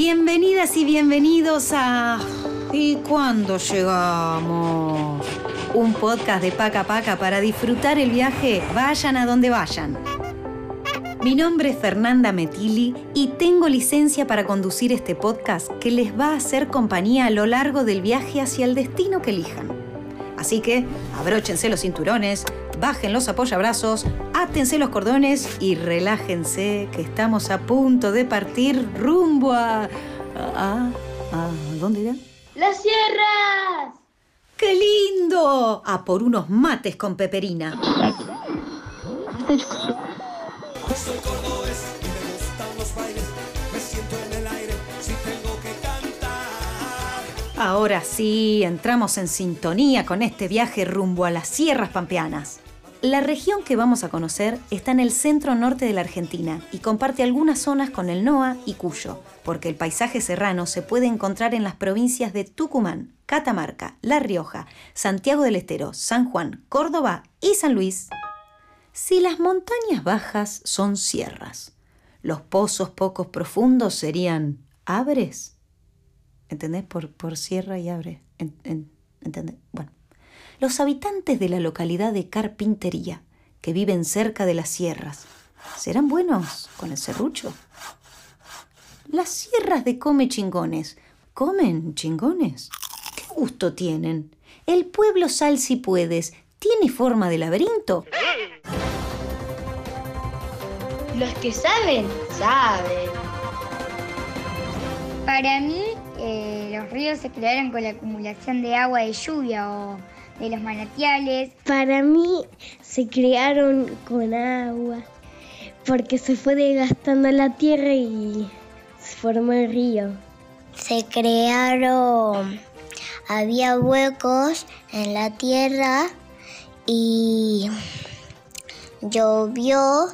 Bienvenidas y bienvenidos a... ¿Y cuándo llegamos? Un podcast de Paca Paca para disfrutar el viaje, vayan a donde vayan. Mi nombre es Fernanda Metili y tengo licencia para conducir este podcast que les va a hacer compañía a lo largo del viaje hacia el destino que elijan. Así que abróchense los cinturones, bajen los apoyabrazos, átense los cordones y relájense que estamos a punto de partir rumbo a... a, a ¿Dónde era? ¡Las sierras! ¡Qué lindo! A por unos mates con peperina. Ahora sí, entramos en sintonía con este viaje rumbo a las sierras pampeanas. La región que vamos a conocer está en el centro norte de la Argentina y comparte algunas zonas con el NOA y Cuyo, porque el paisaje serrano se puede encontrar en las provincias de Tucumán, Catamarca, La Rioja, Santiago del Estero, San Juan, Córdoba y San Luis. Si las montañas bajas son sierras, los pozos pocos profundos serían abres. ¿Entendés? Por, por sierra y abre. En- en- ¿Entendés? Bueno. Los habitantes de la localidad de Carpintería, que viven cerca de las sierras, ¿serán buenos con el serrucho? Las sierras de Come Chingones, ¿comen chingones? ¿Qué gusto tienen? El pueblo Sal si puedes, ¿tiene forma de laberinto? Los que saben, saben. Para mí, eh, los ríos se crearon con la acumulación de agua de lluvia o de los manantiales. Para mí se crearon con agua, porque se fue desgastando la tierra y se formó el río. Se crearon, había huecos en la tierra y llovió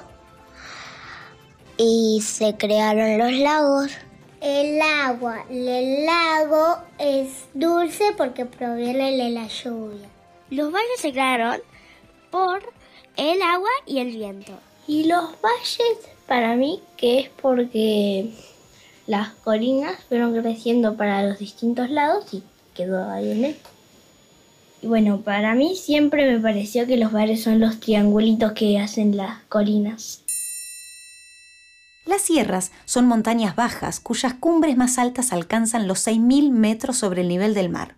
y se crearon los lagos. El agua, el lago es dulce porque proviene de la lluvia. Los valles se crearon por el agua y el viento. Y los valles, para mí, que es porque las colinas fueron creciendo para los distintos lados y quedó ahí en él. Y bueno, para mí siempre me pareció que los valles son los triangulitos que hacen las colinas. Las sierras son montañas bajas cuyas cumbres más altas alcanzan los 6.000 metros sobre el nivel del mar.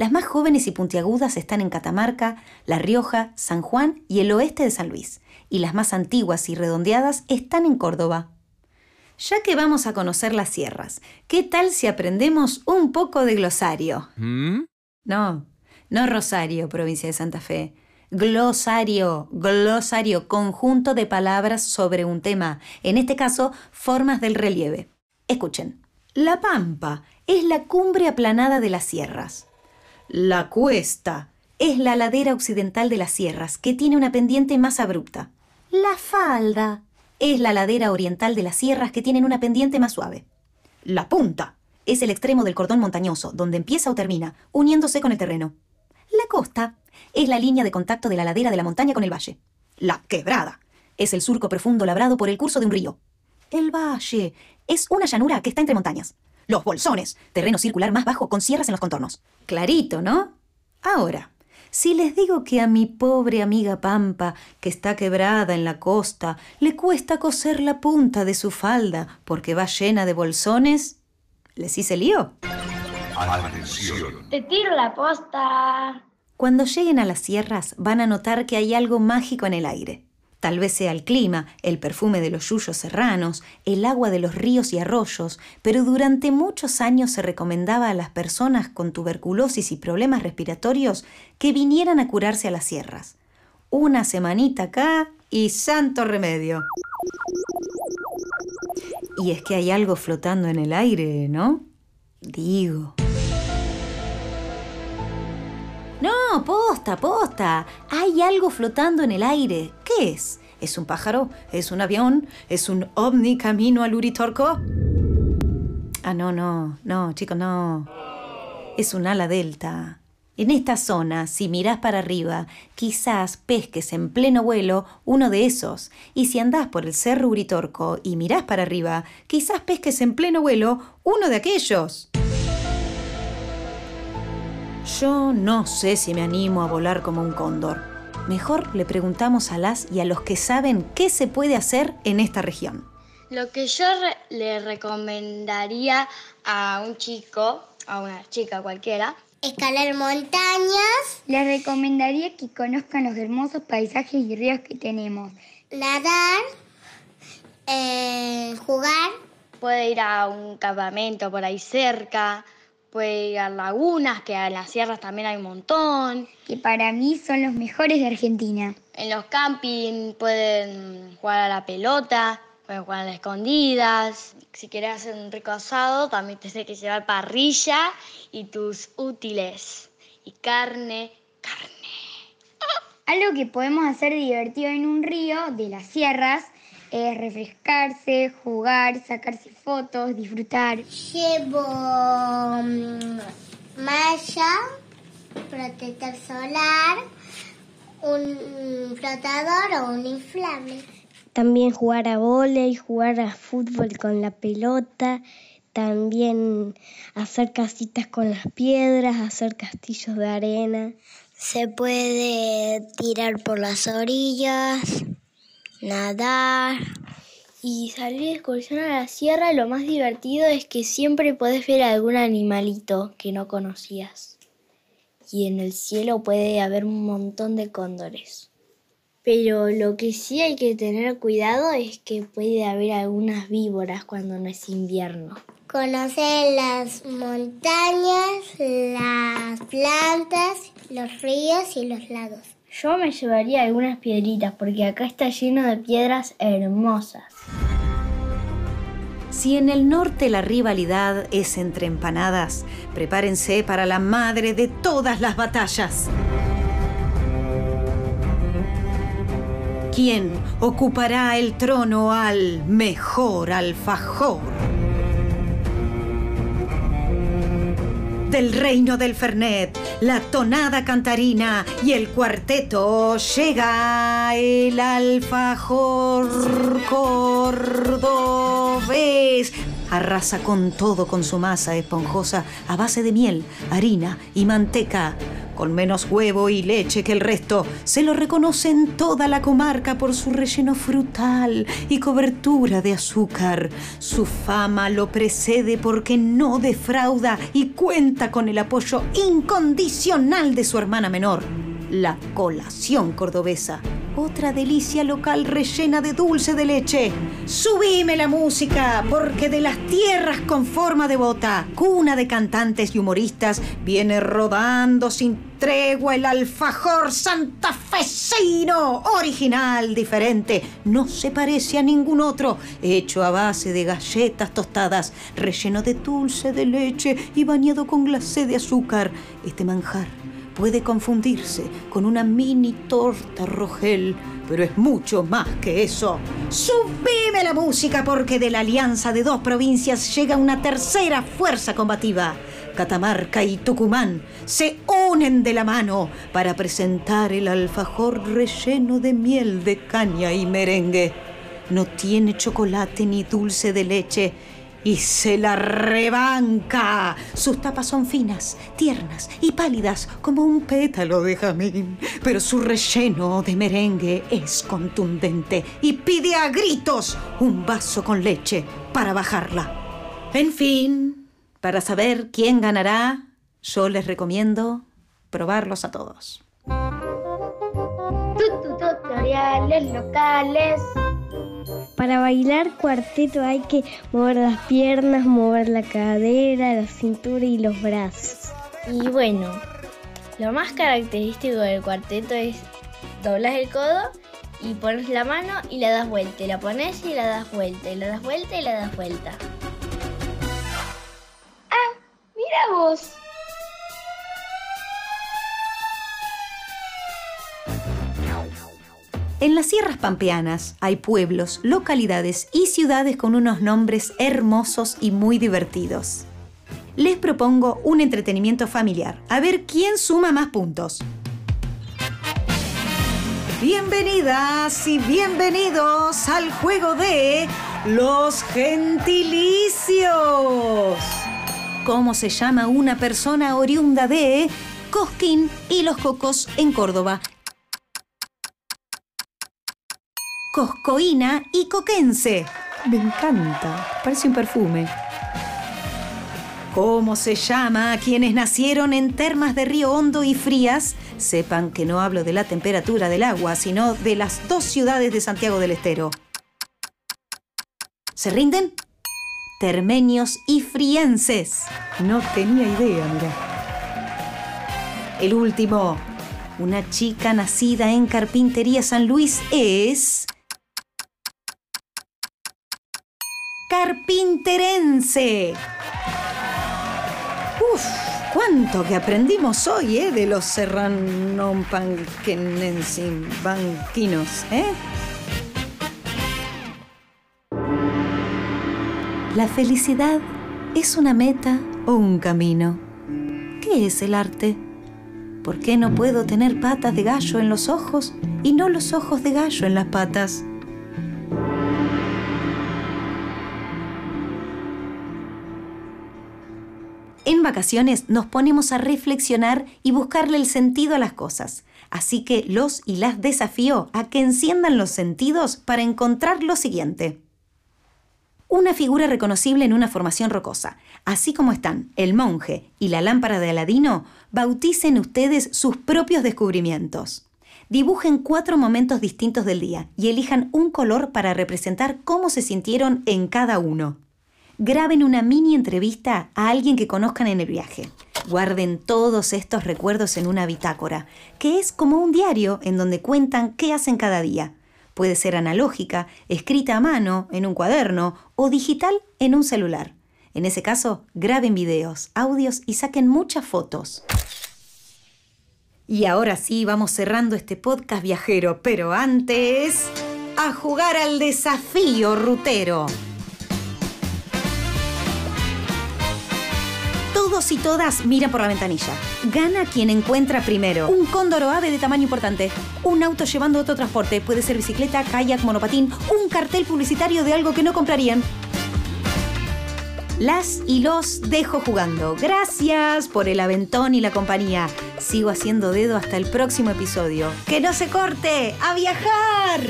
Las más jóvenes y puntiagudas están en Catamarca, La Rioja, San Juan y el oeste de San Luis, y las más antiguas y redondeadas están en Córdoba. Ya que vamos a conocer las sierras, ¿qué tal si aprendemos un poco de glosario? No, no Rosario, provincia de Santa Fe. Glosario, glosario, conjunto de palabras sobre un tema, en este caso, formas del relieve. Escuchen. La pampa es la cumbre aplanada de las sierras. La cuesta es la ladera occidental de las sierras, que tiene una pendiente más abrupta. La falda es la ladera oriental de las sierras, que tienen una pendiente más suave. La punta es el extremo del cordón montañoso, donde empieza o termina, uniéndose con el terreno. La costa es la línea de contacto de la ladera de la montaña con el valle. La quebrada es el surco profundo labrado por el curso de un río. El valle es una llanura que está entre montañas. Los bolsones, terreno circular más bajo con sierras en los contornos. Clarito, ¿no? Ahora, si les digo que a mi pobre amiga Pampa, que está quebrada en la costa, le cuesta coser la punta de su falda porque va llena de bolsones, ¿les hice lío? Te tiro la posta. Cuando lleguen a las sierras van a notar que hay algo mágico en el aire. Tal vez sea el clima, el perfume de los yuyos serranos, el agua de los ríos y arroyos, pero durante muchos años se recomendaba a las personas con tuberculosis y problemas respiratorios que vinieran a curarse a las sierras. Una semanita acá y santo remedio. Y es que hay algo flotando en el aire, ¿no? Digo. No, posta, posta. Hay algo flotando en el aire. ¿Qué es? ¿Es un pájaro? ¿Es un avión? ¿Es un ovni camino al Uritorco? Ah, no, no, no, chicos, no. Es un ala delta. En esta zona, si mirás para arriba, quizás pesques en pleno vuelo uno de esos. Y si andás por el Cerro Uritorco y mirás para arriba, quizás pesques en pleno vuelo uno de aquellos. Yo no sé si me animo a volar como un cóndor. Mejor le preguntamos a las y a los que saben qué se puede hacer en esta región. Lo que yo re- le recomendaría a un chico, a una chica cualquiera, Escalar montañas, Les recomendaría que conozcan los hermosos paisajes y ríos que tenemos. nadar, eh, jugar, puede ir a un campamento por ahí cerca, puede ir a lagunas, que en las sierras también hay un montón. que para mí son los mejores de Argentina. En los camping pueden jugar a la pelota, pueden jugar a las escondidas. Si quieres hacer un rico asado, también tienes que llevar parrilla y tus útiles. Y carne, carne. Algo que podemos hacer divertido en un río de las sierras es refrescarse, jugar, sacarse fotos, disfrutar. llevo mm, malla, protector solar, un flotador o un inflable. También jugar a vóley, jugar a fútbol con la pelota, también hacer casitas con las piedras, hacer castillos de arena. Se puede tirar por las orillas, nadar. Y salir de excursión a la sierra, lo más divertido es que siempre podés ver algún animalito que no conocías. Y en el cielo puede haber un montón de cóndores. Pero lo que sí hay que tener cuidado es que puede haber algunas víboras cuando no es invierno. Conocer las montañas, las plantas, los ríos y los lagos. Yo me llevaría algunas piedritas porque acá está lleno de piedras hermosas. Si en el norte la rivalidad es entre empanadas, prepárense para la madre de todas las batallas. ¿Quién ocupará el trono al mejor alfajor? Del reino del Fernet, la tonada cantarina y el cuarteto llega el alfajor cordobés. Arrasa con todo con su masa esponjosa a base de miel, harina y manteca. Con menos huevo y leche que el resto, se lo reconoce en toda la comarca por su relleno frutal y cobertura de azúcar. Su fama lo precede porque no defrauda y cuenta con el apoyo incondicional de su hermana menor, la colación cordobesa. Otra delicia local rellena de dulce de leche. Subime la música, porque de las tierras con forma de bota, cuna de cantantes y humoristas, viene rodando sin tregua el alfajor santafesino, original, diferente, no se parece a ningún otro, hecho a base de galletas tostadas, relleno de dulce de leche y bañado con glacé de azúcar. Este manjar puede confundirse con una mini torta rogel, pero es mucho más que eso. Subime la música porque de la alianza de dos provincias llega una tercera fuerza combativa. Catamarca y Tucumán se unen de la mano para presentar el alfajor relleno de miel de caña y merengue. No tiene chocolate ni dulce de leche y se la rebanca. Sus tapas son finas, tiernas y pálidas como un pétalo de jazmín, pero su relleno de merengue es contundente y pide a gritos un vaso con leche para bajarla. En fin, para saber quién ganará, yo les recomiendo probarlos a todos. Tutoriales locales. Para bailar cuarteto hay que mover las piernas, mover la cadera, la cintura y los brazos. Y bueno, lo más característico del cuarteto es doblas el codo y pones la mano y la das vuelta. Y la pones y la das vuelta. Y la das vuelta y la das vuelta. Mira vos. En las sierras pampeanas hay pueblos, localidades y ciudades con unos nombres hermosos y muy divertidos. les propongo un entretenimiento familiar. A ver quién suma más puntos. Bienvenidas y bienvenidos al juego de los gentilicios. ¿Cómo se llama una persona oriunda de Cosquín y los Cocos en Córdoba? Coscoína y Coquense. Me encanta, parece un perfume. ¿Cómo se llama a quienes nacieron en termas de Río Hondo y Frías? Sepan que no hablo de la temperatura del agua, sino de las dos ciudades de Santiago del Estero. ¿Se rinden? Termenios y frienses. No tenía idea, mira. El último. Una chica nacida en Carpintería San Luis es... Carpinterense. Uf, cuánto que aprendimos hoy, ¿eh? De los serranonpanquenensimbanquinos, ¿eh? La felicidad es una meta o un camino. ¿Qué es el arte? ¿Por qué no puedo tener patas de gallo en los ojos y no los ojos de gallo en las patas? En vacaciones nos ponemos a reflexionar y buscarle el sentido a las cosas. Así que los y las desafío a que enciendan los sentidos para encontrar lo siguiente. Una figura reconocible en una formación rocosa. Así como están el monje y la lámpara de Aladino, bauticen ustedes sus propios descubrimientos. Dibujen cuatro momentos distintos del día y elijan un color para representar cómo se sintieron en cada uno graben una mini entrevista a alguien que conozcan en el viaje. Guarden todos estos recuerdos en una bitácora, que es como un diario en donde cuentan qué hacen cada día. Puede ser analógica, escrita a mano, en un cuaderno o digital en un celular. En ese caso, graben videos, audios y saquen muchas fotos. Y ahora sí, vamos cerrando este podcast viajero, pero antes, a jugar al desafío rutero. Todos y todas miran por la ventanilla. Gana quien encuentra primero. Un cóndor o ave de tamaño importante. Un auto llevando otro transporte. Puede ser bicicleta, kayak, monopatín. Un cartel publicitario de algo que no comprarían. Las y los dejo jugando. Gracias por el aventón y la compañía. Sigo haciendo dedo hasta el próximo episodio. ¡Que no se corte! ¡A viajar!